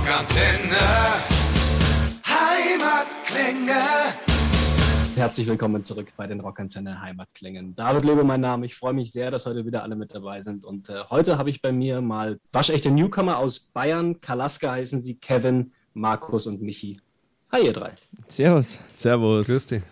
Rockantenne. Heimatklänge. Herzlich willkommen zurück bei den Rockantenne Heimatklängen. David Lebe mein Name. Ich freue mich sehr, dass heute wieder alle mit dabei sind. Und äh, heute habe ich bei mir mal waschechte Newcomer aus Bayern. Kalaska heißen sie Kevin, Markus und Michi. Hi, ihr drei. Servus. Servus. Grüß dich.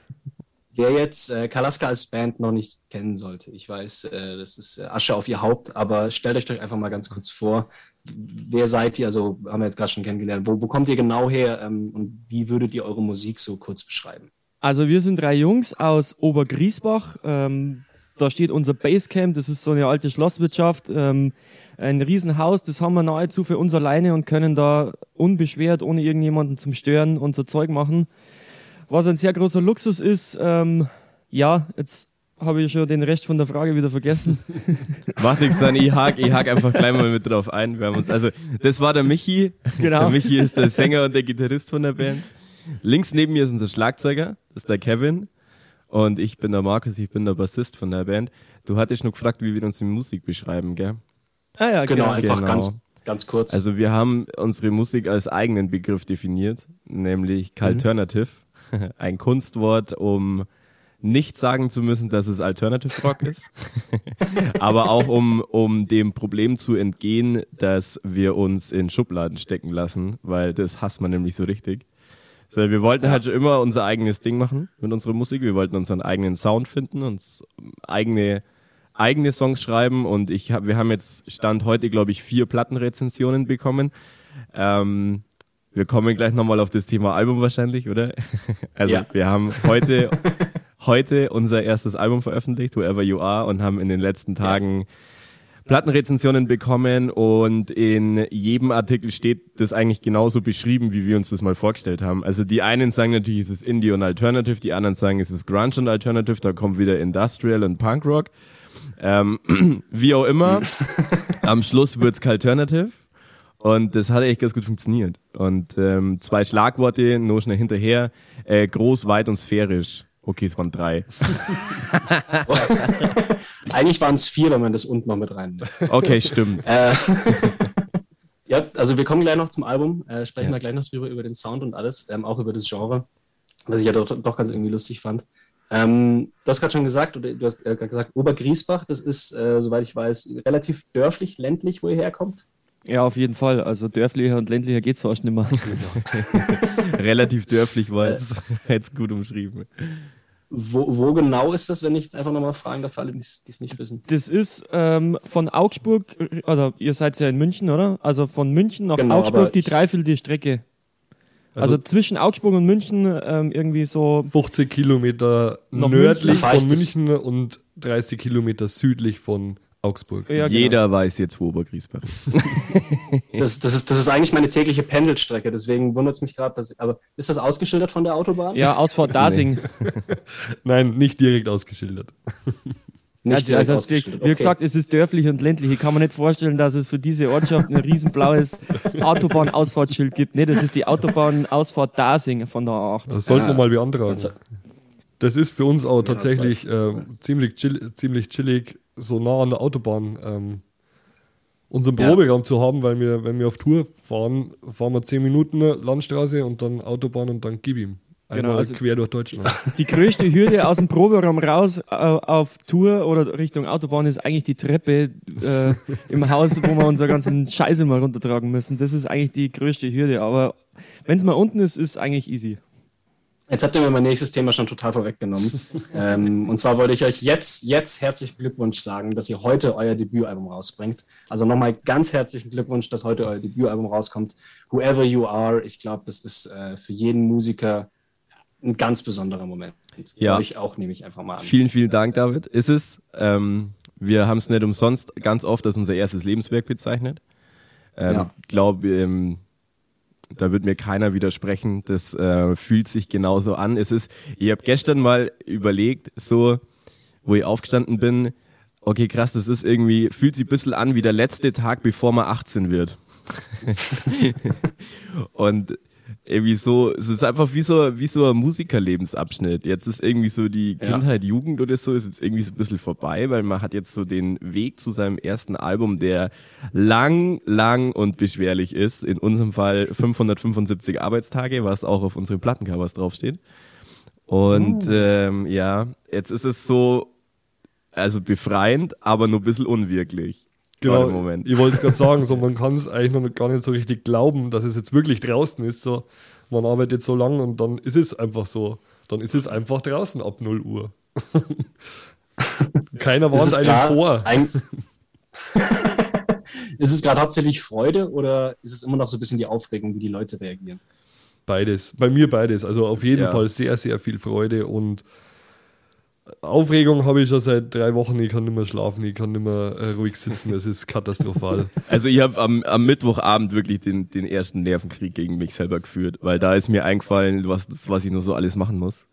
Wer jetzt äh, Kalaska als Band noch nicht kennen sollte, ich weiß, äh, das ist äh, Asche auf ihr Haupt, aber stellt euch doch einfach mal ganz kurz vor, wer seid ihr? Also haben wir jetzt gerade schon kennengelernt. Wo, wo kommt ihr genau her ähm, und wie würdet ihr eure Musik so kurz beschreiben? Also wir sind drei Jungs aus Obergriesbach. Ähm, da steht unser Basecamp, das ist so eine alte Schlosswirtschaft. Ähm, ein Riesenhaus, das haben wir nahezu für uns alleine und können da unbeschwert, ohne irgendjemanden zum Stören, unser Zeug machen. Was ein sehr großer Luxus ist, ähm, ja, jetzt habe ich schon den Rest von der Frage wieder vergessen. Macht nichts dann, ich hake ich hak einfach gleich mal mit drauf ein. Wir haben uns, also, das war der Michi. Genau. Der Michi ist der Sänger und der Gitarrist von der Band. Links neben mir ist unser Schlagzeuger, das ist der Kevin. Und ich bin der Markus, ich bin der Bassist von der Band. Du hattest nur gefragt, wie wir uns die Musik beschreiben, gell? ah ja, Genau, genau. einfach genau. ganz, ganz kurz. Also wir haben unsere Musik als eigenen Begriff definiert, nämlich Calternative. Ein Kunstwort, um nicht sagen zu müssen, dass es Alternative Rock ist, aber auch um, um dem Problem zu entgehen, dass wir uns in Schubladen stecken lassen, weil das hasst man nämlich so richtig. So, wir wollten halt schon immer unser eigenes Ding machen mit unserer Musik. Wir wollten unseren eigenen Sound finden, uns eigene eigene Songs schreiben und ich hab, wir haben jetzt Stand heute, glaube ich, vier Plattenrezensionen bekommen. Ähm, wir kommen gleich nochmal auf das Thema Album wahrscheinlich, oder? Also Ja. wir haben heute, heute unser erstes Album veröffentlicht, Whoever You Are, und haben in den letzten Tagen Plattenrezensionen bekommen und in jedem Artikel steht das eigentlich genauso beschrieben, wie wir uns das mal vorgestellt haben. Also die einen sagen natürlich, es ist Indie und Alternative, die anderen sagen, es ist Grunge und Alternative, da kommt wieder Industrial und Punkrock. Ähm, wie auch immer, am Schluss wird's Alternative. Und das hat echt ganz gut funktioniert. Und ähm, zwei Schlagworte, nur schnell hinterher. Äh, groß, weit und sphärisch. Okay, es waren drei. Eigentlich waren es vier, wenn man das unten noch mit rein. Okay, stimmt. Äh, ja, also wir kommen gleich noch zum Album, äh, sprechen Ja. wir gleich noch drüber, über den Sound und alles, ähm, auch über das Genre, was ich ja doch, doch ganz irgendwie lustig fand. Ähm, du hast gerade schon gesagt, oder du hast äh, gerade gesagt, Obergriesbach, das ist, äh, soweit ich weiß, relativ dörflich, ländlich, wo ihr herkommt. Ja, auf jeden Fall. Also dörflicher und ländlicher geht's fast nicht mehr. Relativ dörflich war jetzt, jetzt gut umschrieben. Wo, wo genau ist das, wenn ich jetzt einfach nochmal fragen darf, für alle, die es nicht wissen? Das ist ähm, von Augsburg, oder ihr seid ja in München, oder? Also von München nach Genau, Augsburg die dreiviertel Strecke. Also, Also- zwischen Augsburg und München ähm, irgendwie so 50 Kilometer nördlich München. Von München und 30 Kilometer südlich von Augsburg. Ja, genau. Jeder weiß jetzt, wo Obergriesbach ist. Das, das, ist, das ist eigentlich meine tägliche Pendelstrecke, deswegen wundert es mich gerade, dass. Aber ist das ausgeschildert von der Autobahn? Ja, Ausfahrt Dasing. Nein, nicht direkt ausgeschildert. Nicht ja, direkt also, wie, ausgeschildert. wie Okay. gesagt, es ist dörflich und ländlich. Ich kann mir nicht vorstellen, dass es für diese Ortschaft ein riesen blaues Autobahnausfahrtsschild gibt. Nee, das ist die Autobahnausfahrt Dasing von der A8. Das sollten Ja. wir mal beantragen. Das ist für uns auch tatsächlich äh, ziemlich, chill, ziemlich chillig, so nah an der Autobahn ähm, unseren Ja. Proberaum zu haben, weil wir, wenn wir auf Tour fahren, fahren wir 10 Minuten Landstraße und dann Autobahn und dann gib ihm. Einmal Genau, also- quer durch Deutschland. Die größte Hürde aus dem Proberaum raus äh, auf Tour oder Richtung Autobahn ist eigentlich die Treppe äh, im Haus, wo wir unsere ganzen Scheiße mal runtertragen müssen. Das ist eigentlich die größte Hürde. Aber wenn es mal unten ist, ist eigentlich easy. Jetzt habt ihr mir mein nächstes Thema schon total vorweggenommen. ähm, und zwar wollte ich euch jetzt, jetzt herzlichen Glückwunsch sagen, dass ihr heute euer Debütalbum rausbringt. Also nochmal ganz herzlichen Glückwunsch, dass heute euer Debütalbum rauskommt. Whoever You Are, ich glaube, das ist äh, für jeden Musiker ein ganz besonderer Moment. Ja. Euch auch, nehme ich einfach mal an. Vielen, vielen Dank, David. Ist es. Ähm, wir haben es nicht umsonst ganz oft als unser erstes Lebenswerk bezeichnet. Ähm, Ja. glaube, ähm, da wird mir keiner widersprechen. Das äh, fühlt sich genauso an. Es ist, ich habe gestern mal überlegt, so, wo ich aufgestanden bin, okay, krass, das ist irgendwie, fühlt sich ein bisschen an wie der letzte Tag, bevor man 18 wird. Und irgendwie so, es ist einfach wie so, wie so ein Musikerlebensabschnitt. Jetzt ist irgendwie so die Kindheit, ja. Jugend oder so, ist jetzt irgendwie so ein bisschen vorbei, weil man hat jetzt so den Weg zu seinem ersten Album, der lang, lang und beschwerlich ist. In unserem Fall 575 Arbeitstage, was auch auf unseren Plattencovers draufsteht. Und oh. ähm, ja, jetzt ist es so, also befreiend, aber nur ein bisschen unwirklich. Genau, Moment. ich wollte es gerade sagen, so, man kann es eigentlich noch gar nicht so richtig glauben, dass es jetzt wirklich draußen ist. So, man arbeitet so lang und dann ist es einfach so. Dann ist es einfach draußen ab 0 Uhr. Keiner warnt einen vor. Ein ist es gerade hauptsächlich Freude oder ist es immer noch so ein bisschen die Aufregung, wie die Leute reagieren? Beides. Bei mir beides. Also auf jeden ja. Fall sehr, sehr viel Freude und Aufregung habe ich schon seit drei Wochen. Ich kann nicht mehr schlafen, ich kann nicht mehr äh, ruhig sitzen. Das ist katastrophal. Also ich habe am, am Mittwochabend wirklich den, den ersten Nervenkrieg gegen mich selber geführt, weil da ist mir eingefallen, was, was ich nur so alles machen muss.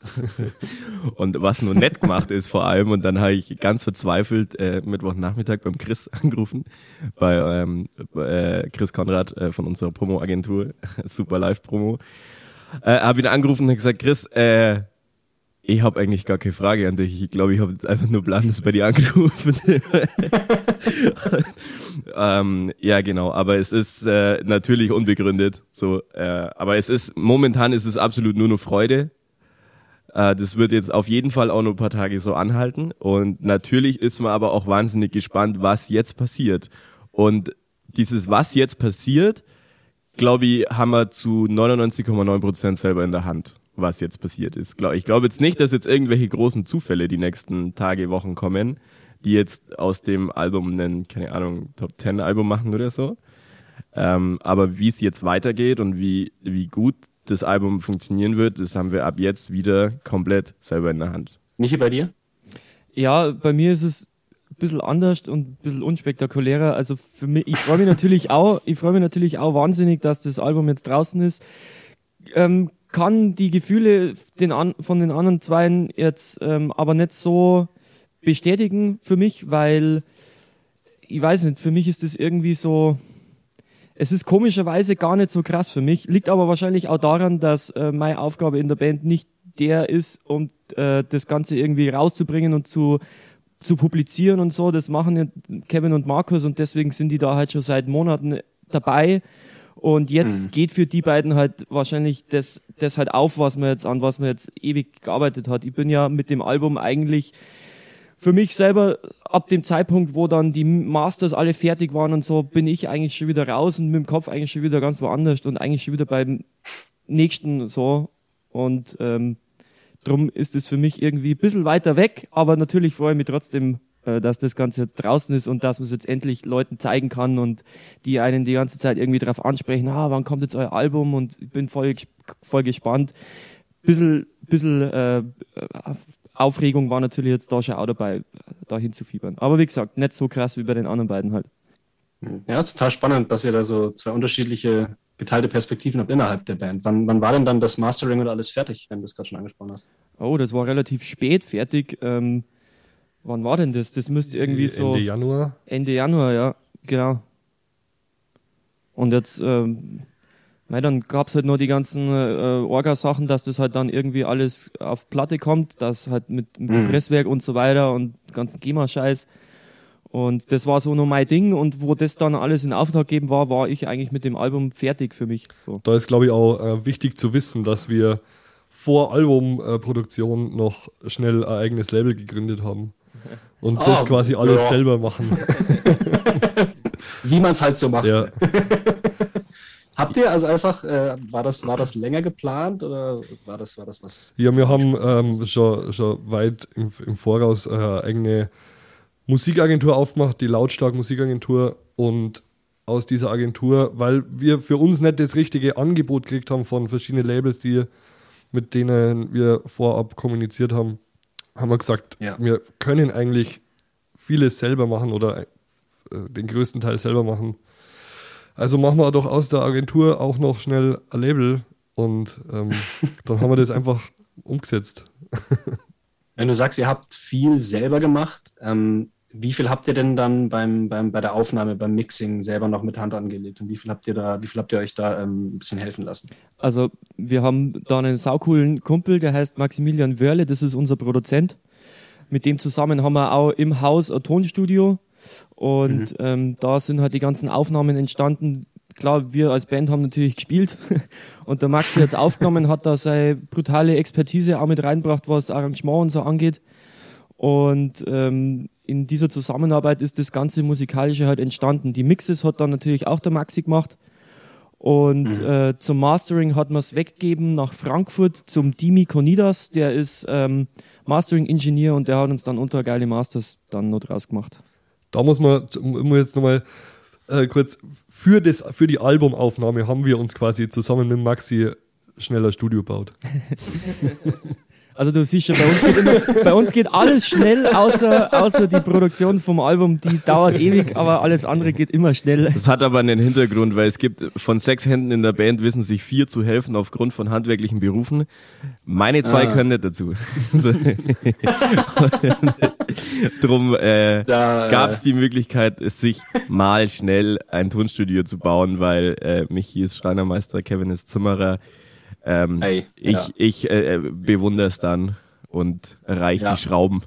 und was nur nett gemacht ist vor allem. Und dann habe ich ganz verzweifelt äh, Mittwochnachmittag beim Chris angerufen, bei ähm, äh, Chris Konrad äh, von unserer Promo-Agentur, Super Live Promo. Äh, habe ihn angerufen und gesagt, Chris, äh, ich habe eigentlich gar keine Frage an dich. Ich glaube, ich habe jetzt einfach nur Blandes bei dir angerufen. ähm, ja, genau. Aber es ist äh, natürlich unbegründet. So, äh, aber es ist momentan ist es absolut nur noch Freude. Äh, das wird jetzt auf jeden Fall auch noch ein paar Tage so anhalten. Und natürlich ist man aber auch wahnsinnig gespannt, was jetzt passiert. Und dieses, was jetzt passiert, glaube ich, haben wir zu 99,9 Prozent selber in der Hand was jetzt passiert ist. Ich glaube jetzt nicht, dass jetzt irgendwelche großen Zufälle die nächsten Tage, Wochen kommen, die jetzt aus dem Album einen, keine Ahnung, Top Ten Album machen oder so. Ähm, aber wie es jetzt weitergeht und wie, wie gut das Album funktionieren wird, das haben wir ab jetzt wieder komplett selber in der Hand. Michi, bei dir? Ja, bei mir ist es ein bisschen anders und ein bisschen unspektakulärer. Also für mich, ich freue mich natürlich auch, ich freue mich natürlich auch wahnsinnig, dass das Album jetzt draußen ist. Ähm, kann die Gefühle den an, von den anderen Zweien jetzt ähm, aber nicht so bestätigen für mich, weil ich weiß nicht, für mich ist das irgendwie so, es ist komischerweise gar nicht so krass für mich, liegt aber wahrscheinlich auch daran, dass äh, meine Aufgabe in der Band nicht der ist, um äh, das Ganze irgendwie rauszubringen und zu, zu publizieren und so. Das machen Kevin und Markus und deswegen sind die da halt schon seit Monaten dabei und jetzt mhm. geht für die beiden halt wahrscheinlich das, das halt auf, was man jetzt an was man jetzt ewig gearbeitet hat. Ich bin ja mit dem Album eigentlich für mich selber ab dem Zeitpunkt, wo dann die Masters alle fertig waren und so, bin ich eigentlich schon wieder raus und mit dem Kopf eigentlich schon wieder ganz woanders und eigentlich schon wieder beim nächsten so. Und ähm, drum ist es für mich irgendwie ein bisschen weiter weg, aber natürlich freue ich mich trotzdem dass das Ganze jetzt draußen ist und dass man es jetzt endlich Leuten zeigen kann und die einen die ganze Zeit irgendwie darauf ansprechen, ah, wann kommt jetzt euer Album und ich bin voll, voll gespannt. Bisschen, bisschen äh, Aufregung war natürlich jetzt da schon auch dabei, da hinzufiebern. Aber wie gesagt, nicht so krass wie bei den anderen beiden halt. Ja, total spannend, dass ihr da so zwei unterschiedliche geteilte Perspektiven habt innerhalb der Band. Wann, wann war denn dann das Mastering oder alles fertig, wenn du es gerade schon angesprochen hast? Oh, das war relativ spät fertig. Ähm, Wann war denn das? Das müsste irgendwie so. Ende Januar? Ende Januar, ja, genau. Und jetzt, ähm, mei, dann gab es halt nur die ganzen äh, Orga-Sachen, dass das halt dann irgendwie alles auf Platte kommt, das halt mit, mit mhm. Presswerk und so weiter und ganzen GEMA-Scheiß. Und das war so nur mein Ding und wo das dann alles in Auftrag gegeben war, war ich eigentlich mit dem Album fertig für mich. So. Da ist, glaube ich, auch äh, wichtig zu wissen, dass wir vor Albumproduktion äh, noch schnell ein eigenes Label gegründet haben und das ah, quasi alles ja. selber machen. Wie man es halt so macht. Ja. Habt ihr also einfach, äh, war, das, war das länger geplant oder war das, war das was? Ja, wir haben ähm, schon, schon weit im, im Voraus eine eigene Musikagentur aufgemacht, die Lautstark Musikagentur und aus dieser Agentur, weil wir für uns nicht das richtige Angebot gekriegt haben von verschiedenen Labels, die, mit denen wir vorab kommuniziert haben, haben wir gesagt, ja. wir können eigentlich vieles selber machen oder äh, den größten Teil selber machen. Also machen wir doch aus der Agentur auch noch schnell ein Label und ähm, dann haben wir das einfach umgesetzt. Wenn du sagst, ihr habt viel selber gemacht, ähm, Wie viel habt ihr denn dann beim, beim, bei der Aufnahme, beim Mixing selber noch mit Hand angelegt? Und wie viel habt ihr da, wie viel habt ihr euch da ähm, ein bisschen helfen lassen? Also wir haben da einen saucoolen Kumpel, der heißt Maximilian Wörle, das ist unser Produzent. Mit dem zusammen haben wir auch im Haus ein Tonstudio und mhm. ähm, da sind halt die ganzen Aufnahmen entstanden. Klar, wir als Band haben natürlich gespielt und der Maxi jetzt aufgenommen, hat da seine brutale Expertise auch mit reingebracht, was Arrangement und so angeht. Und ähm, in dieser Zusammenarbeit ist das ganze Musikalische halt entstanden. Die Mixes hat dann natürlich auch der Maxi gemacht. Und mhm. äh, zum Mastering hat man es weggegeben nach Frankfurt zum Dimi Konidas. Der ist ähm, Mastering-Ingenieur und der hat uns dann unter geile Masters dann noch draus gemacht. Da muss man, muss jetzt nochmal äh, kurz, für, das, für die Albumaufnahme haben wir uns quasi zusammen mit Maxi schneller Studio baut. Also du siehst schon, bei uns geht, immer, bei uns geht alles schnell, außer, außer die Produktion vom Album, die dauert ewig, aber alles andere geht immer schnell. Das hat aber einen Hintergrund, weil es gibt von sechs Händen in der Band wissen sich vier zu helfen aufgrund von handwerklichen Berufen. Meine zwei ah. können nicht dazu. Drum äh, da, gab es die Möglichkeit, sich mal schnell ein Tonstudio zu bauen, weil äh, Michi ist Schreinermeister, Kevin ist Zimmerer ähm, Ey, ich ja. ich äh, bewundere es dann und erreiche ja. die Schrauben.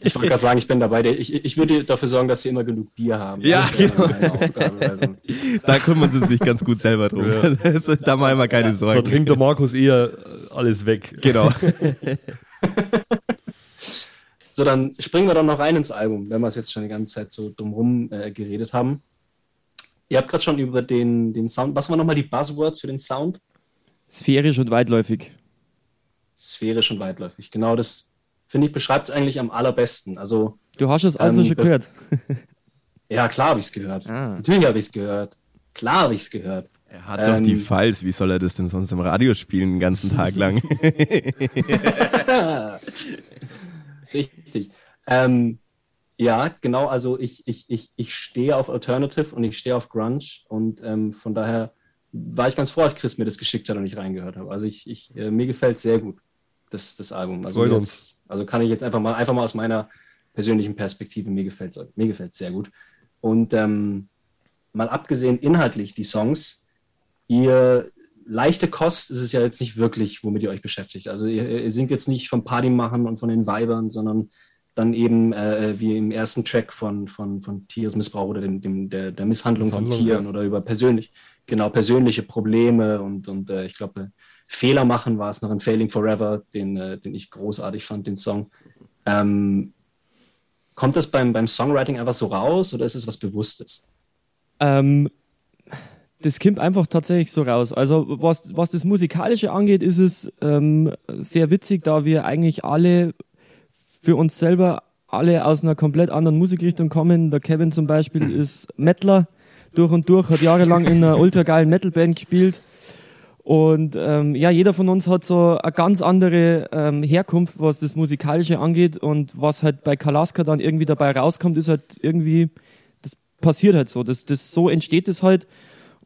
Ich wollte gerade sagen, ich bin dabei. Ich, ich würde dafür sorgen, dass sie immer genug Bier haben. Ja, genau. Also. Da kümmern sie sich ganz gut selber drum. Ja. da machen wir keine Sorgen. Da trinkt der Markus eher alles weg. Genau. so, dann springen wir doch noch rein ins Album, wenn wir es jetzt schon die ganze Zeit so drumherum äh, geredet haben. Ihr habt gerade schon über den, den Sound. Was waren nochmal die Buzzwords für den Sound? Sphärisch und weitläufig. Sphärisch und weitläufig. Genau das, finde ich, beschreibt es eigentlich am allerbesten. Also, du hast es also ähm, schon gehört. ja, klar habe ich es gehört. Ah. Natürlich habe ich es gehört. Klar habe ich es gehört. Er hat ähm, doch die ähm, Files. Wie soll er das denn sonst im Radio spielen, den ganzen Tag lang? Richtig. Ähm, ja, genau. Also ich, ich, ich, ich stehe auf Alternative und ich stehe auf Grunge und ähm, von daher war ich ganz froh, als Chris mir das geschickt hat und ich reingehört habe. Also ich, ich äh, mir gefällt sehr gut, das, das Album. Also, jetzt, also kann ich jetzt einfach mal, einfach mal aus meiner persönlichen Perspektive, mir gefällt es mir gefällt's sehr gut. Und ähm, mal abgesehen inhaltlich, die Songs, ihr leichte Kost ist es ja jetzt nicht wirklich, womit ihr euch beschäftigt. Also ihr, ihr singt jetzt nicht vom Party machen und von den Weibern, sondern dann eben äh, wie im ersten Track von, von, von Tiersmissbrauch oder dem, dem, der, der Misshandlung, Misshandlung von Tieren ja. oder über persönlich, genau persönliche Probleme und, und äh, ich glaube, Fehler machen war es noch in Failing Forever, den, äh, den ich großartig fand, den Song. Ähm, kommt das beim, beim Songwriting einfach so raus oder ist es was Bewusstes? Ähm, das kommt einfach tatsächlich so raus. Also was, was das Musikalische angeht, ist es ähm, sehr witzig, da wir eigentlich alle für uns selber alle aus einer komplett anderen Musikrichtung kommen. Der Kevin zum Beispiel ist Mettler durch und durch, hat jahrelang in einer ultra geilen Metalband gespielt. Und ähm, ja, jeder von uns hat so eine ganz andere ähm, Herkunft, was das Musikalische angeht. Und was halt bei Kalaska dann irgendwie dabei rauskommt, ist halt irgendwie, das passiert halt so. Das, das, so entsteht es halt.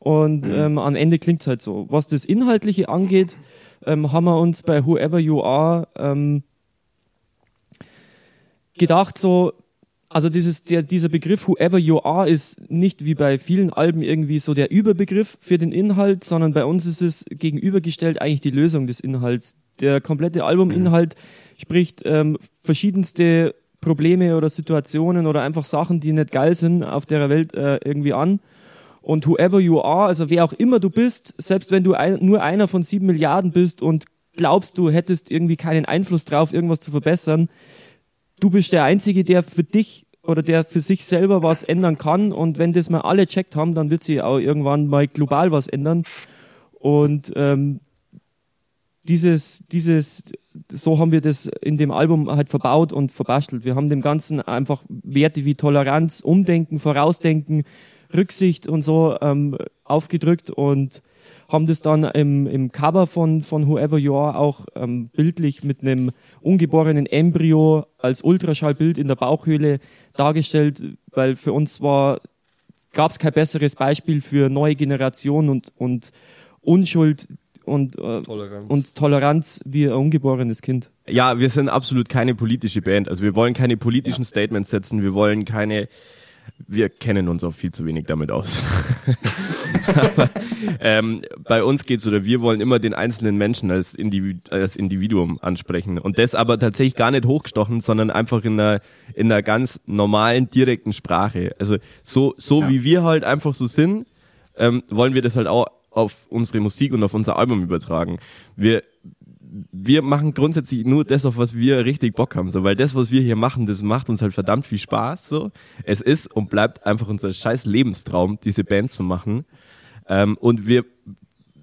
Und mhm. ähm, am Ende klingt es halt so. Was das Inhaltliche angeht, ähm, haben wir uns bei Whoever You Are ähm, gedacht, so, also dieses, der, dieser Begriff Whoever You Are ist nicht wie bei vielen Alben irgendwie so der Überbegriff für den Inhalt, sondern bei uns ist es gegenübergestellt eigentlich die Lösung des Inhalts. Der komplette Albuminhalt spricht ähm, verschiedenste Probleme oder Situationen oder einfach Sachen, die nicht geil sind auf der Welt äh, irgendwie an. Und whoever you are, also wer auch immer du bist, selbst wenn du ein, nur einer von sieben Milliarden bist und glaubst, du hättest irgendwie keinen Einfluss drauf, irgendwas zu verbessern, du bist der Einzige, der für dich oder der für sich selber was ändern kann. Und wenn das mal alle checkt haben, dann wird sich auch irgendwann mal global was ändern. Und ähm, dieses, dieses, so haben wir das in dem Album halt verbaut und verbastelt. Wir haben dem Ganzen einfach Werte wie Toleranz, Umdenken, Vorausdenken, Rücksicht und so ähm, aufgedrückt und haben das dann im, im Cover von, von Whoever You Are auch ähm, bildlich mit einem ungeborenen Embryo als Ultraschallbild in der Bauchhöhle dargestellt, weil für uns war, gab es kein besseres Beispiel für neue Generationen und, und Unschuld und, äh, Toleranz. und Toleranz wie ein ungeborenes Kind. Ja, wir sind absolut keine politische Band. Also wir wollen keine politischen Statements setzen. Wir wollen keine. Wir kennen uns auch viel zu wenig damit aus. Aber, ähm, bei uns geht's oder wir wollen immer den einzelnen Menschen als, Individu als Individuum ansprechen und das aber tatsächlich gar nicht hochgestochen, sondern einfach in einer in einer ganz normalen direkten Sprache. Also so so Ja. wie wir halt einfach so sind, ähm, wollen wir das halt auch auf unsere Musik und auf unser Album übertragen. Wir wir machen grundsätzlich nur das, auf was wir richtig Bock haben, so, weil das, was wir hier machen, das macht uns halt verdammt viel Spaß, so. Es ist und bleibt einfach unser scheiß Lebenstraum, diese Band zu machen. Ähm, und wir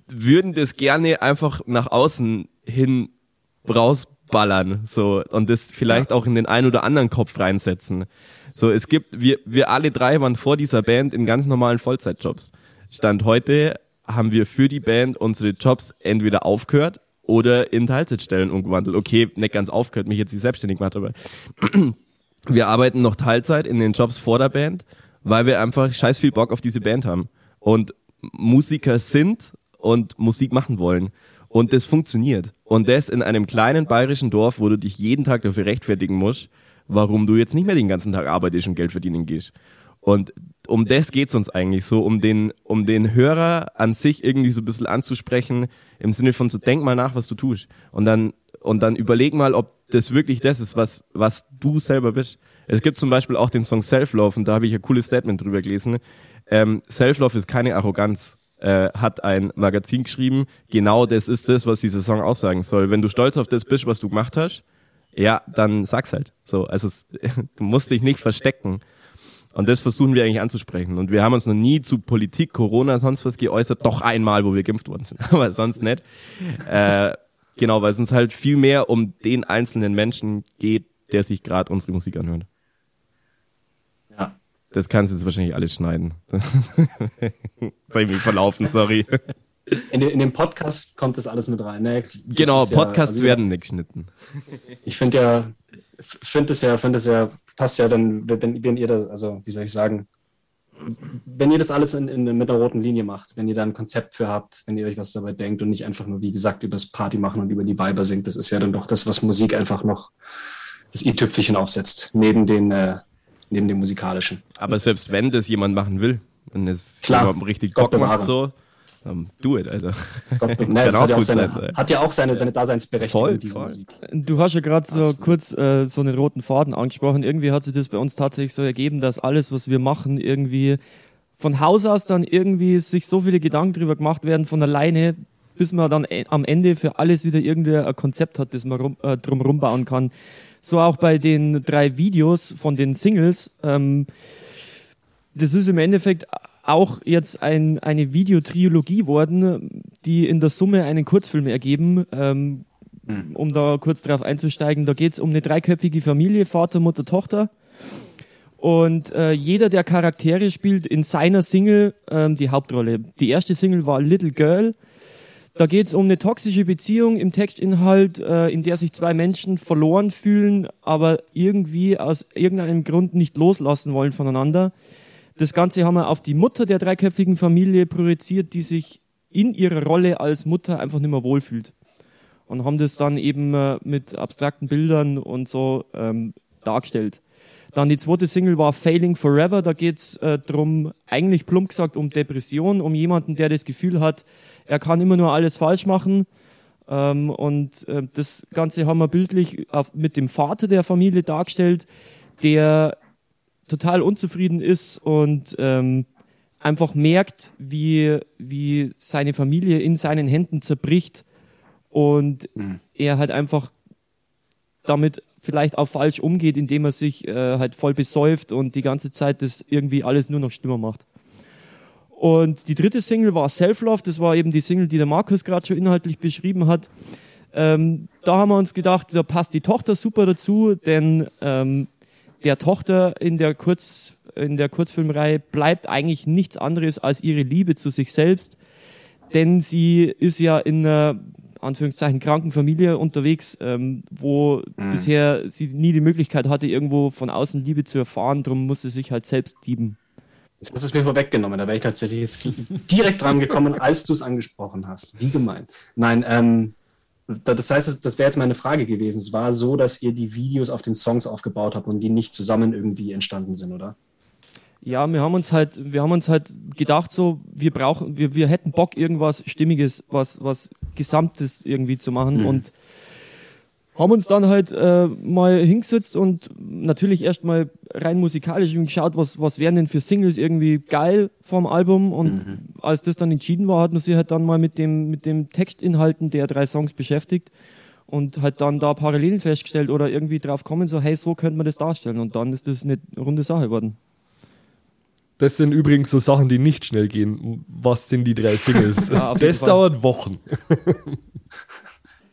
würden das gerne einfach nach außen hin rausballern, so, und das vielleicht auch in den einen oder anderen Kopf reinsetzen. So, es gibt, wir, wir alle drei waren vor dieser Band in ganz normalen Vollzeitjobs. Stand heute haben wir für die Band unsere Jobs entweder aufgehört oder in Teilzeitstellen umgewandelt. Okay, nicht ganz aufgehört, mich jetzt nicht selbstständig gemacht, aber wir arbeiten noch Teilzeit in den Jobs vor der Band, weil wir einfach scheiß viel Bock auf diese Band haben und Musiker sind und Musik machen wollen. Und das funktioniert. Und das in einem kleinen bayerischen Dorf, wo du dich jeden Tag dafür rechtfertigen musst, warum du jetzt nicht mehr den ganzen Tag arbeitest und Geld verdienen gehst. Und um das geht's uns eigentlich so, um den, um den Hörer an sich irgendwie so ein bisschen anzusprechen, im Sinne von so denk mal nach, was du tust. Und dann, und dann überleg mal, ob das wirklich das ist, was, was du selber bist. Es gibt zum Beispiel auch den Song Self-Love und da habe ich ein cooles Statement drüber gelesen. Ähm, Self-Love ist keine Arroganz, äh, hat ein Magazin geschrieben. Genau das ist das, was dieser Song aussagen soll. Wenn du stolz auf das bist, was du gemacht hast, ja, dann sag's halt. So, also es, du musst dich nicht verstecken. Und das versuchen wir eigentlich anzusprechen. Und wir haben uns noch nie zu Politik, Corona, sonst was geäußert. Doch einmal, wo wir geimpft worden sind, aber sonst nicht. Äh, genau, weil es uns halt viel mehr um den einzelnen Menschen geht, der sich gerade unsere Musik anhört. Ja. Das kannst du jetzt wahrscheinlich alles schneiden. Soll ich mich verlaufen, sorry. In, den- in dem Podcast kommt das alles mit rein. Ne? Das Genau, ist ja- Podcasts also, werden nicht geschnitten. Ich finde ja, finde es ja, finde es ja, passt ja dann, wenn, wenn ihr das, also wie soll ich sagen, wenn ihr das alles in, in, mit einer roten Linie macht, wenn ihr da ein Konzept für habt, wenn ihr euch was dabei denkt und nicht einfach nur, wie gesagt, übers Party machen und über die Weiber singt, das ist ja dann doch das, was Musik einfach noch das i-Tüpfelchen aufsetzt, neben den, äh, neben dem musikalischen. Aber selbst wenn das jemand machen will und es Klar, jemandem richtig Bock macht, so, dann do it, Alter. Gott, ne, hat, ja auch gut seine, sein, hat ja auch seine, seine Daseinsberechtigung, Voll, diese voll. Musik. Du hast ja gerade so Absolut. kurz äh, so einen roten Faden angesprochen. Irgendwie hat sich das bei uns tatsächlich so ergeben, dass alles, was wir machen, irgendwie von Haus aus dann irgendwie sich so viele Gedanken drüber gemacht werden von alleine, bis man dann e- am Ende für alles wieder irgendwie ein Konzept hat, das man rum, äh, drumherum bauen kann. So auch bei den drei Videos von den Singles. Ähm, das ist im Endeffekt auch jetzt ein, eine Videotrilogie worden, die in der Summe einen Kurzfilm ergeben. Ähm, um da kurz drauf einzusteigen, da geht es um eine dreiköpfige Familie, Vater, Mutter, Tochter. Und äh, jeder der Charaktere spielt in seiner Single ähm, die Hauptrolle. Die erste Single war Little Girl. Da geht es um eine toxische Beziehung im Textinhalt, äh, in der sich zwei Menschen verloren fühlen, aber irgendwie aus irgendeinem Grund nicht loslassen wollen voneinander. Das Ganze haben wir auf die Mutter der dreiköpfigen Familie projiziert, die sich in ihrer Rolle als Mutter einfach nicht mehr wohlfühlt. Und haben das dann eben äh, mit abstrakten Bildern und so ähm, dargestellt. Dann die zweite Single war Failing Forever. Da geht's äh, drum, eigentlich plump gesagt, um Depression, um jemanden, der das Gefühl hat, er kann immer nur alles falsch machen. Ähm, und äh, das Ganze haben wir bildlich auf, mit dem Vater der Familie dargestellt, der total unzufrieden ist und ähm, einfach merkt, wie, wie seine Familie in seinen Händen zerbricht und er halt einfach damit vielleicht auch falsch umgeht, indem er sich äh, halt voll besäuft und die ganze Zeit das irgendwie alles nur noch schlimmer macht. Und die dritte Single war Self-Love, das war eben die Single, die der Markus gerade schon inhaltlich beschrieben hat. Ähm, da haben wir uns gedacht, da passt die Tochter super dazu, denn ähm, der Tochter in der, Kurz, in der Kurzfilmreihe bleibt eigentlich nichts anderes als ihre Liebe zu sich selbst, denn sie ist ja in einer Anführungszeichen kranken Familie unterwegs, ähm, wo bisher sie nie die Möglichkeit hatte, irgendwo von außen Liebe zu erfahren, darum muss sie sich halt selbst lieben. Das hast du mir vorweggenommen. Da wäre ich tatsächlich jetzt direkt dran gekommen, als du es angesprochen hast. Wie gemein. Nein, ähm, das heißt, das wäre jetzt meine Frage gewesen. Es war so, dass ihr die Videos auf den Songs aufgebaut habt und die nicht zusammen irgendwie entstanden sind, oder? Ja, wir haben uns halt, wir haben uns halt gedacht, so, wir brauchen, wir, wir hätten Bock, irgendwas Stimmiges, was, was Gesamtes irgendwie zu machen mhm. und haben uns dann halt äh, mal hingesetzt und natürlich erstmal rein musikalisch geschaut, was, was wären denn für Singles irgendwie geil vom Album. Und mhm. als das dann entschieden war, hat man sich halt dann mal mit dem, mit dem Textinhalten der drei Songs beschäftigt und halt dann da Parallelen festgestellt oder irgendwie drauf kommen, so, hey, so könnte man das darstellen. Und dann ist das eine runde Sache geworden. Das sind übrigens so Sachen, die nicht schnell gehen. Was sind die drei Singles? ja, das dauert Wochen.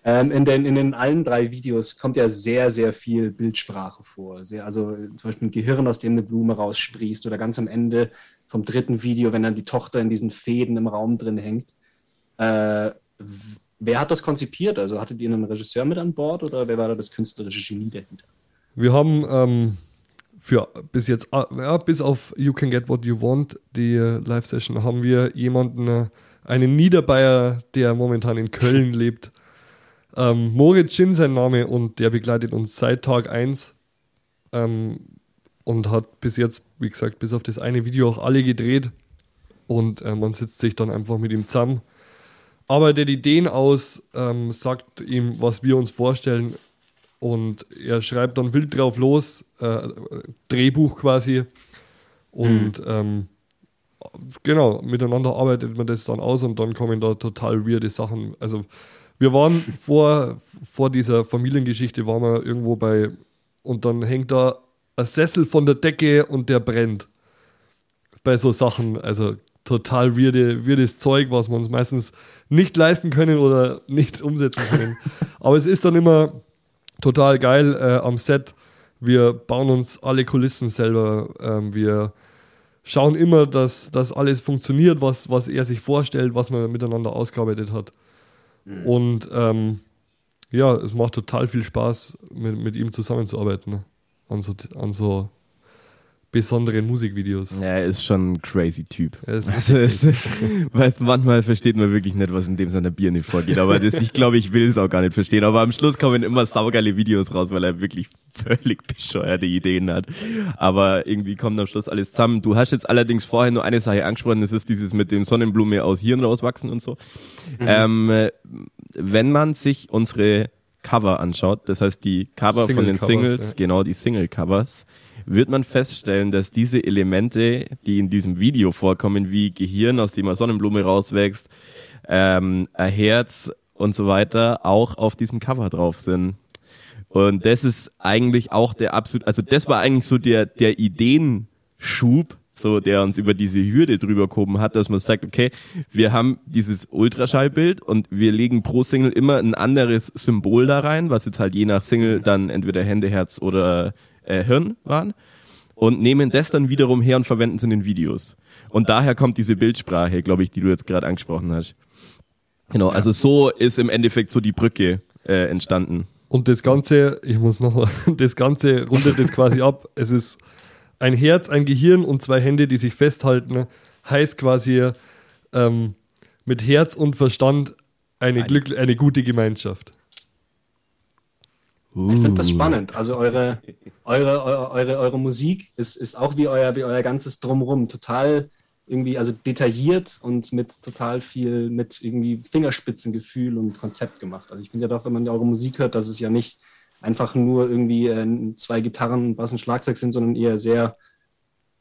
Ähm, in, den, in den allen drei Videos kommt ja sehr, sehr viel Bildsprache vor. Sehr, also zum Beispiel ein Gehirn, aus dem eine Blume raussprießt oder ganz am Ende vom dritten Video, wenn dann die Tochter in diesen Fäden im Raum drin hängt. Äh, wer hat das konzipiert? Also hattet ihr einen Regisseur mit an Bord oder wer war da das künstlerische Genie dahinter? Wir haben ähm, für bis jetzt, ah, ja, bis auf You Can Get What You Want, die Live-Session, haben wir jemanden, äh, einen Niederbayer, der momentan in Köln lebt, ähm, Moritz Schin sein Name und der begleitet uns seit Tag 1 ähm, und hat bis jetzt, wie gesagt, bis auf das eine Video auch alle gedreht. Und äh, man sitzt sich dann einfach mit ihm zusammen, arbeitet Ideen aus, ähm, sagt ihm, was wir uns vorstellen und er schreibt dann wild drauf los, äh, Drehbuch quasi. Und mhm. ähm, genau, miteinander arbeitet man das dann aus und dann kommen da total weirde Sachen. Also wir waren vor, vor dieser Familiengeschichte, waren wir irgendwo bei, und dann hängt da ein Sessel von der Decke und der brennt. Bei so Sachen, also total weirde, weirdes Zeug, was wir uns meistens nicht leisten können oder nicht umsetzen können. Aber es ist dann immer total geil äh, am Set. Wir bauen uns alle Kulissen selber. Ähm, wir schauen immer, dass, dass alles funktioniert, was, was er sich vorstellt, was man miteinander ausgearbeitet hat. Mhm. Und ähm, ja, es macht total viel Spaß, mit, mit ihm zusammenzuarbeiten. Ne? An, so, an so besonderen Musikvideos. Ja, er ist schon ein crazy Typ. Also es, weißt, manchmal versteht man wirklich nicht, was in dem seiner Birne vorgeht. Aber das, ich glaube, ich will es auch gar nicht verstehen. Aber am Schluss kommen immer saugeile Videos raus, weil er wirklich völlig bescheuerte Ideen hat. Aber irgendwie kommt am Schluss alles zusammen. Du hast jetzt allerdings vorher nur eine Sache angesprochen, das ist dieses mit dem Sonnenblume aus Hirn rauswachsen und so. Mhm. Ähm, wenn man sich unsere Cover anschaut, das heißt die Cover Single von den Singles, ja. genau die Single-Covers, wird man feststellen, dass diese Elemente, die in diesem Video vorkommen, wie Gehirn, aus dem eine Sonnenblume rauswächst, ähm, ein Herz und so weiter, auch auf diesem Cover drauf sind. Und das ist eigentlich auch der absolut, also das war eigentlich so der, der Ideenschub, so der uns über diese Hürde drüber gehoben hat, dass man sagt, okay, wir haben dieses Ultraschallbild und wir legen pro Single immer ein anderes Symbol da rein, was jetzt halt je nach Single dann entweder Hände, Herz oder äh, Hirn waren und nehmen das dann wiederum her und verwenden es in den Videos. Und daher kommt diese Bildsprache, glaube ich, die du jetzt gerade angesprochen hast. Genau, also so ist im Endeffekt so die Brücke äh, entstanden. Und das Ganze, ich muss noch, das Ganze rundet das quasi ab. Es ist ein Herz, ein Gehirn und zwei Hände, die sich festhalten. Heißt quasi ähm, mit Herz und Verstand eine, Glück, eine gute Gemeinschaft. Ich finde das spannend. Also eure, eure, eure, eure, Musik ist, ist auch wie euer, wie euer ganzes Drumherum total irgendwie, also detailliert und mit total viel, mit irgendwie Fingerspitzengefühl und Konzept gemacht. Also ich finde ja doch, wenn man eure Musik hört, dass es ja nicht einfach nur irgendwie äh, zwei Gitarren, Bass und Schlagzeug sind, sondern eher sehr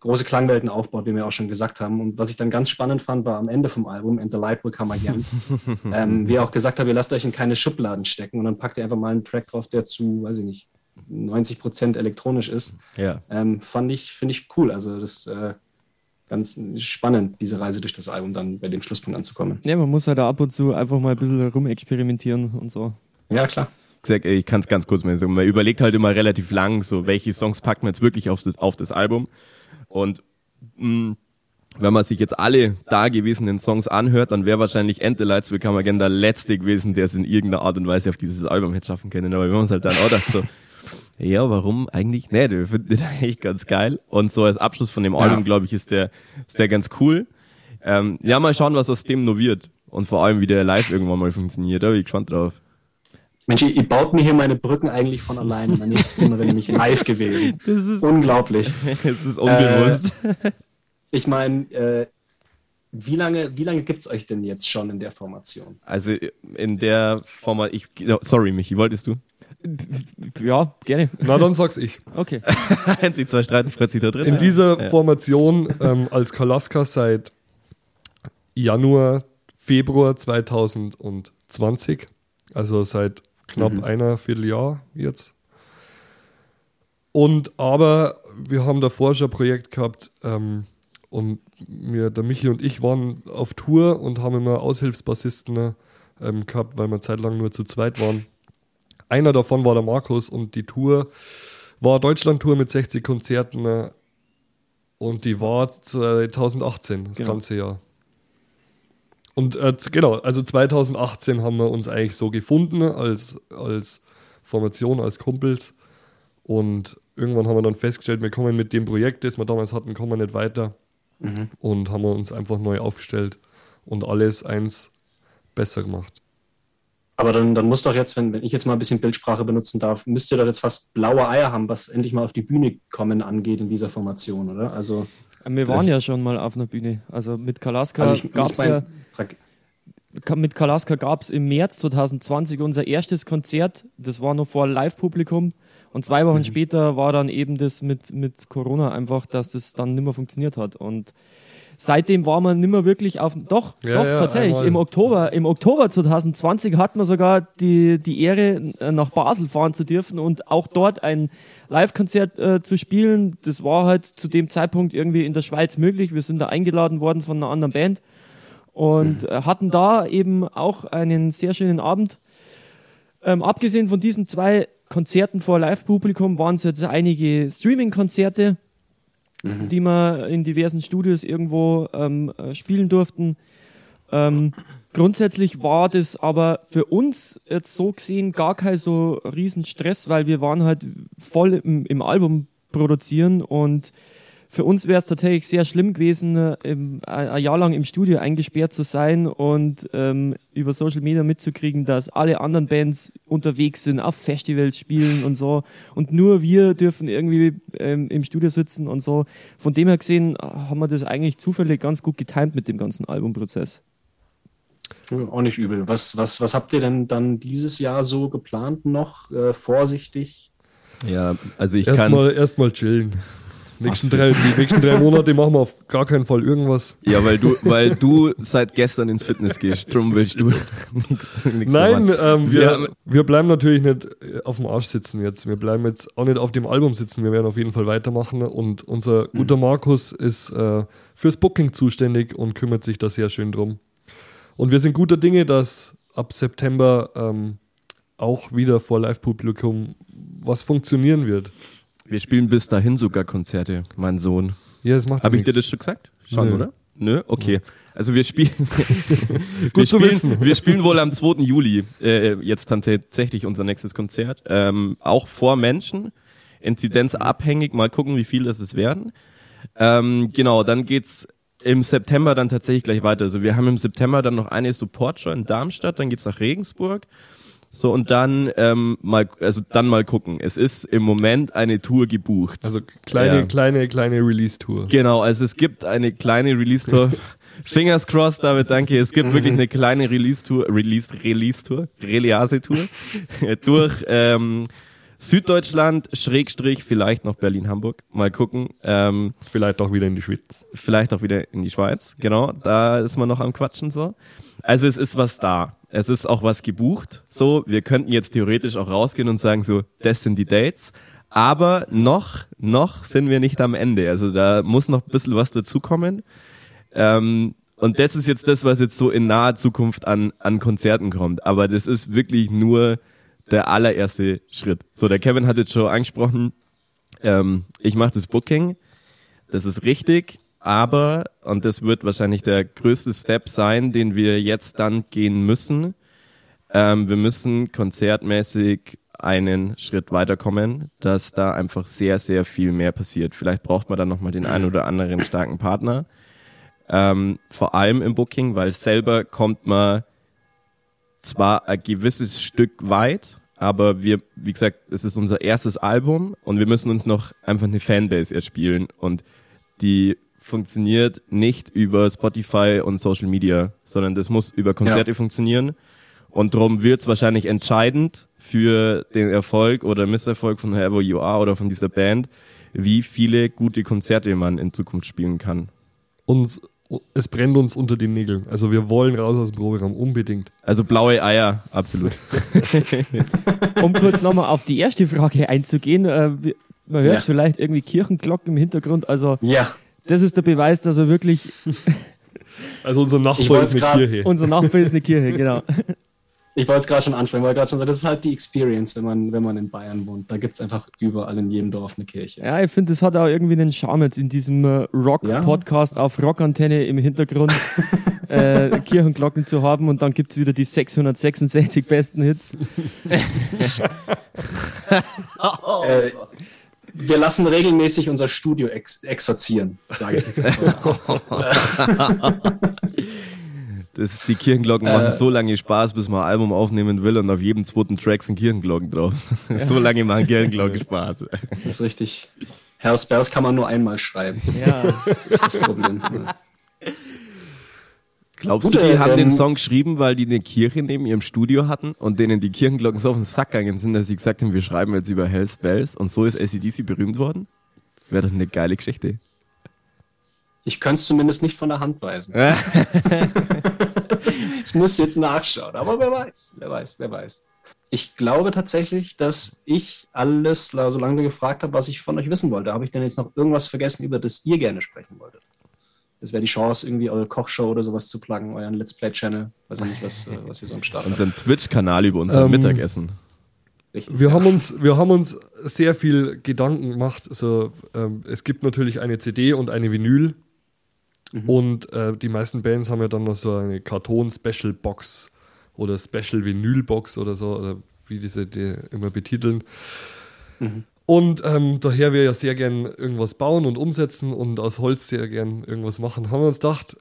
große Klangwelten aufbaut, wie wir auch schon gesagt haben. Und was ich dann ganz spannend fand, war am Ende vom Album, And the Light Will Come Again, ähm, wie ihr auch gesagt habt, ihr lasst euch in keine Schubladen stecken und dann packt ihr einfach mal einen Track drauf, der zu, weiß ich nicht, 90 Prozent elektronisch ist. Ja. Ähm, fand ich, finde ich cool. Also das äh, ganz spannend, diese Reise durch das Album dann bei dem Schlusspunkt anzukommen. Ja, man muss halt da ab und zu einfach mal ein bisschen rumexperimentieren und so. Ja, klar gesagt, ich kann es ganz kurz mal sagen. Man überlegt halt immer relativ lang, so welche Songs packt man jetzt wirklich auf das, auf das Album. Und mh, mm, wenn man sich jetzt alle da gewesenen Songs anhört, dann wäre wahrscheinlich End the Lights Will Come Again der letzte gewesen, der es in irgendeiner Art und Weise auf dieses Album hätte schaffen können. Aber wir haben uns halt dann auch gedacht, so, Ja, warum eigentlich nicht? Wir finden den eigentlich ganz geil. Und so als Abschluss von dem Album, glaube ich, ist der, ist der ganz cool. Ähm, ja, mal schauen, was aus dem noch wird. Und vor allem, wie der live irgendwann mal funktioniert. Da bin ich gespannt drauf. Mensch, ihr, baut mir hier meine Brücken eigentlich von alleine. Mein nächstes Thema wäre nämlich live gewesen. Unglaublich. es ist unbewusst. Äh, ich meine, äh, wie lange, wie lange gibt es euch denn jetzt schon in der Formation? Also in der Formation, ich, sorry Michi, wolltest du? Ja, gerne. Na, dann sag's ich. Okay. Sie zwei streiten Fritzi da drin. In ja. dieser Ja. Formation ähm, als Kalaska seit Januar, Februar 2020, also seit knapp Mhm. einer Vierteljahr jetzt. Und aber wir haben davor schon ein Projekt gehabt ähm, und wir, der Michi und ich waren auf Tour und haben immer Aushilfsbassisten ähm, gehabt, weil wir zeitlang nur zu zweit waren. Einer davon war der Markus und die Tour war Deutschland-Tour mit 60 Konzerten äh, und die war 2018, das Genau. ganze Jahr. Und äh, genau, also 2018 haben wir uns eigentlich so gefunden als, als Formation, als Kumpels. Und irgendwann haben wir dann festgestellt, wir kommen mit dem Projekt, das wir damals hatten, kommen wir nicht weiter. Und haben wir uns einfach neu aufgestellt und alles eins besser gemacht. Aber dann, dann muss doch jetzt, wenn, wenn ich jetzt mal ein bisschen Bildsprache benutzen darf, müsst ihr doch jetzt fast blaue Eier haben, was endlich mal auf die Bühne kommen angeht in dieser Formation, oder? Also, Wir waren ja schon mal auf einer Bühne. Also mit Kalaska also gab es ja, mit Kalaska gab es im März 2020 unser erstes Konzert. Das war noch vor Live-Publikum. Und zwei Mhm. Wochen später war dann eben das mit, mit Corona einfach, dass das dann nicht mehr funktioniert hat. Und seitdem war man nicht mehr wirklich auf. Doch, Ja, doch, ja, tatsächlich. einmal. Im Oktober, Im Oktober 2020 hatten wir sogar die, die Ehre, äh, nach Basel fahren zu dürfen und auch dort ein Live-Konzert äh, zu spielen. Das war halt zu dem Zeitpunkt irgendwie in der Schweiz möglich. Wir sind da eingeladen worden von einer anderen Band und äh, hatten da eben auch einen sehr schönen Abend. Ähm, abgesehen von diesen zwei Konzerten vor Live-Publikum waren es jetzt einige Streaming-Konzerte, die wir in diversen Studios irgendwo ähm, äh, spielen durften. Ähm, grundsätzlich war das aber für uns jetzt so gesehen gar kein so riesen Stress, weil wir waren halt voll im, im Album produzieren und für uns wäre es tatsächlich sehr schlimm gewesen, äh, im, ein ein Jahr lang im Studio eingesperrt zu sein und ähm, über Social Media mitzukriegen, dass alle anderen Bands unterwegs sind, auf Festivals spielen und so. Und nur wir dürfen irgendwie ähm, im Studio sitzen und so. Von dem her gesehen äh, haben wir das eigentlich zufällig ganz gut getimt mit dem ganzen Albumprozess. Ja, auch nicht übel. Was, was, was habt ihr denn dann dieses Jahr so geplant noch? Äh, vorsichtig? Ja, also ich kann. Erstmal erst mal chillen. Nächsten drei, die nächsten drei Monate machen wir auf gar keinen Fall irgendwas. Ja, weil du, weil du seit gestern ins Fitness gehst, drum willst du nichts Nein, ähm, wir, Ja. wir bleiben natürlich nicht äh, auf dem Arsch sitzen jetzt. Wir bleiben jetzt auch nicht auf dem Album sitzen. Wir werden auf jeden Fall weitermachen. Und unser guter Markus ist äh, fürs Booking zuständig und kümmert sich da sehr schön drum. Und wir sind guter Dinge, dass ab September ähm, auch wieder vor Live-Publikum was funktionieren wird. Wir spielen bis dahin sogar Konzerte, mein Sohn. Ja, das macht Habe ich dir das schon gesagt? Schon, Nö. oder? Nö, okay. Also wir spielen, wir Gut zu spielen, wissen. wir spielen wohl am 2. Juli äh, jetzt tatsächlich unser nächstes Konzert. Ähm, auch vor Menschen, inzidenzabhängig, mal gucken, wie viele es werden. Ähm, genau, dann geht's im September dann tatsächlich gleich weiter. Also wir haben im September dann noch eine Support-Show in Darmstadt, dann geht's nach Regensburg. So und dann ähm, mal, also dann mal gucken. Es ist im Moment eine Tour gebucht. Also kleine, Ja. kleine, kleine Release-Tour. Genau, also es gibt eine kleine Release-Tour. Fingers crossed, David, danke. Es gibt wirklich eine kleine Release-Tour, Release, Release-Tour, Reliase-Tour durch ähm, Süddeutschland, Schrägstrich, vielleicht noch Berlin-Hamburg. Mal gucken. Ähm, Vielleicht auch wieder in die Schweiz. vielleicht auch wieder in die Schweiz. Genau, da ist man noch am Quatschen so. Also es ist was da. Es ist auch was gebucht. So, wir könnten jetzt theoretisch auch rausgehen und sagen so, das sind die Dates. Aber noch, noch sind wir nicht am Ende. Also da muss noch ein bisschen was dazukommen. Ähm, und das ist jetzt das, was jetzt so in naher Zukunft an, an Konzerten kommt. Aber das ist wirklich nur der allererste Schritt. So, der Kevin hat jetzt schon angesprochen, ähm, ich mache das Booking. Das ist richtig, aber, und das wird wahrscheinlich der größte Step sein, den wir jetzt dann gehen müssen, ähm, wir müssen konzertmäßig einen Schritt weiterkommen, dass da einfach sehr, sehr viel mehr passiert. Vielleicht braucht man dann nochmal den einen oder anderen starken Partner. Ähm, vor allem im Booking, weil selber kommt man zwar ein gewisses Stück weit, aber wir, wie gesagt, es ist unser erstes Album und wir müssen uns noch einfach eine Fanbase erspielen und die funktioniert nicht über Spotify und Social Media, sondern das muss über Konzerte ja. funktionieren und darum wird es wahrscheinlich entscheidend für den Erfolg oder Misserfolg von Whoever You Are oder von dieser Band, wie viele gute Konzerte man in Zukunft spielen kann. Uns, es brennt uns unter den Nägeln. Also wir wollen raus aus dem Proberaum, unbedingt. Also blaue Eier, absolut. um kurz nochmal auf die erste Frage einzugehen, äh, man hört ja. vielleicht irgendwie Kirchenglocken im Hintergrund, also ja. Das ist der Beweis, dass er wirklich... also unser Nachbar ist eine Kirche. Unser Nachbar ist eine Kirche, genau. Ich wollte es gerade schon ansprechen, weil gerade schon das ist halt die Experience, wenn man, wenn man in Bayern wohnt. Da gibt es einfach überall in jedem Dorf eine Kirche. Ja, ich finde, das hat auch irgendwie einen Charme jetzt in diesem äh, Rock-Podcast ja. auf Rockantenne im Hintergrund äh, Kirchenglocken zu haben und dann gibt es wieder die 666 besten Hits. äh, wir lassen regelmäßig unser Studio ex exorzieren, sage ich jetzt. Das, die Kirchenglocken äh, machen so lange Spaß, bis man ein Album aufnehmen will und auf jedem zweiten Track sind Kirchenglocken drauf. Ja. so lange machen Kirchenglocken Spaß. Das ist richtig. Herr Spers kann man nur einmal schreiben. Ja. Das ist das Problem. Glaubst Gute, du, die haben ähm, den Song geschrieben, weil die eine Kirche neben ihrem Studio hatten und denen die Kirchenglocken so auf den Sack gegangen sind, dass sie gesagt haben, wir schreiben jetzt über Hells Bells und so ist ACDC berühmt worden? Wäre doch eine geile Geschichte. Ich könnte es zumindest nicht von der Hand weisen. ich muss jetzt nachschauen, aber wer weiß, wer weiß, wer weiß. Ich glaube tatsächlich, dass ich alles, solange du gefragt habe, was ich von euch wissen wollte, habe ich denn jetzt noch irgendwas vergessen, über das ihr gerne sprechen wolltet? Das wäre die Chance, irgendwie eure Kochshow oder sowas zu pluggen, euren Let's Play-Channel. Weiß ich nicht, was, äh, was ihr so am Start habt. Unseren Twitch-Kanal über unser ähm, Mittagessen. Richtig, wir, ja. haben uns, wir haben uns sehr viel Gedanken gemacht. Also, ähm, es gibt natürlich eine CD und eine Vinyl. Mhm. Und äh, die meisten Bands haben ja dann noch so eine Karton-Special-Box oder Special-Vinyl-Box oder so, oder wie diese die immer betiteln. Mhm. Und ähm, daher wir ja sehr gern irgendwas bauen und umsetzen und aus Holz sehr gern irgendwas machen, haben wir uns gedacht,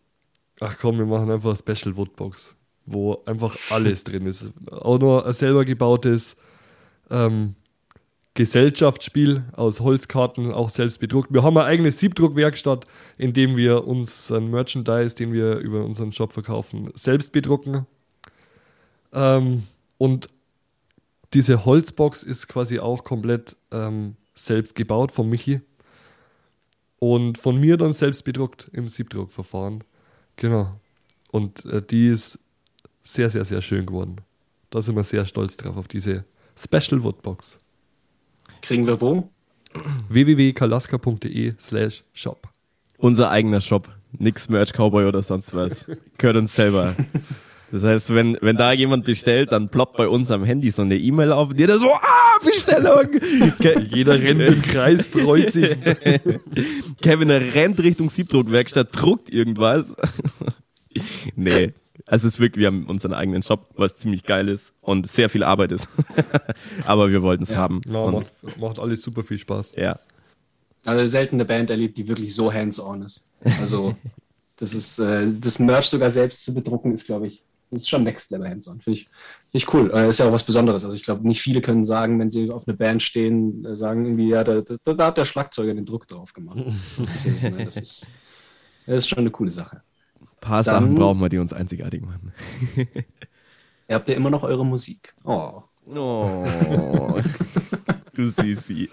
ach komm, wir machen einfach eine Special Woodbox, wo einfach alles drin ist. Auch nur ein selber gebautes ähm, Gesellschaftsspiel aus Holzkarten, auch selbst bedruckt. Wir haben eine eigene Siebdruckwerkstatt, in dem wir unseren Merchandise, den wir über unseren Shop verkaufen, selbst bedrucken. Ähm, und diese Holzbox ist quasi auch komplett ähm, selbst gebaut von Michi. Und von mir dann selbst bedruckt im Siebdruckverfahren. Genau. Und äh, die ist sehr, sehr, sehr schön geworden. Da sind wir sehr stolz drauf, auf diese Special Woodbox. Kriegen wir wo? www.kalaska.de slash shop. Unser eigener Shop. Nix Merch Cowboy oder sonst was. Gehört uns selber. Das heißt, wenn, wenn da jemand bestellt, dann ploppt bei uns am Handy so eine E-Mail auf und jeder so, ah, Bestellung! jeder rennt im Kreis, freut sich. Kevin rennt Richtung Siebdruckwerkstatt, druckt irgendwas. nee, also es ist wirklich, wir haben unseren eigenen Shop, was ziemlich geil ist und sehr viel Arbeit ist. Aber wir wollten es ja. haben. Ja, macht, macht alles super viel Spaß. Ja. Also selten eine Band erlebt, die wirklich so hands-on ist. Also das ist, äh, das Merch sogar selbst zu bedrucken, ist, glaube ich, ist schon Next Level Hands-on. Finde ich, find ich cool. Äh, ist ja auch was Besonderes. Also ich glaube, nicht viele können sagen, wenn sie auf eine Band stehen, äh, sagen irgendwie, ja, da, da, da, hat der Schlagzeuger den Druck drauf gemacht. Das ist, das ist, das ist schon eine coole Sache paar Dann, Sachen brauchen wir, die uns einzigartig machen. ihr habt ja immer noch eure Musik. Oh. Oh. du siehst sie.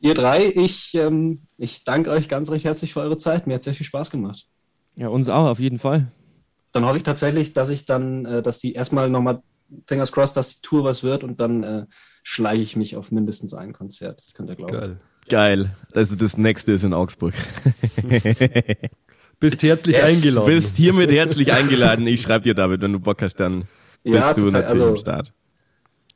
Ihr drei, ich, ähm, ich danke euch ganz recht herzlich für eure Zeit. Mir hat sehr viel Spaß gemacht. Ja, uns auch, auf jeden Fall. Dann hoffe ich tatsächlich, dass ich dann, äh, dass die erstmal nochmal, fingers crossed, dass die Tour was wird und dann äh, schleiche ich mich auf mindestens ein Konzert. Das könnt ihr glauben. Geil. Geil. Also das nächste ist in Augsburg. Bist herzlich yes. eingeladen. Bist hiermit herzlich eingeladen. Ich schreibe dir, David, wenn du Bock hast, dann bist ja, du total, natürlich also, am Start.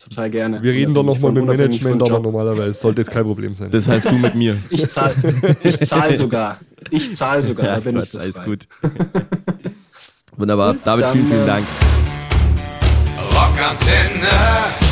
Total gerne. Wir reden doch nochmal mit Management, aber normalerweise sollte es kein Problem sein. Das heißt du mit mir. Ich zahle ich zahl sogar. Ich zahle sogar. Ja, da bin ich so alles gut. Wunderbar. David, dann, vielen, vielen Dank. Rockantenne.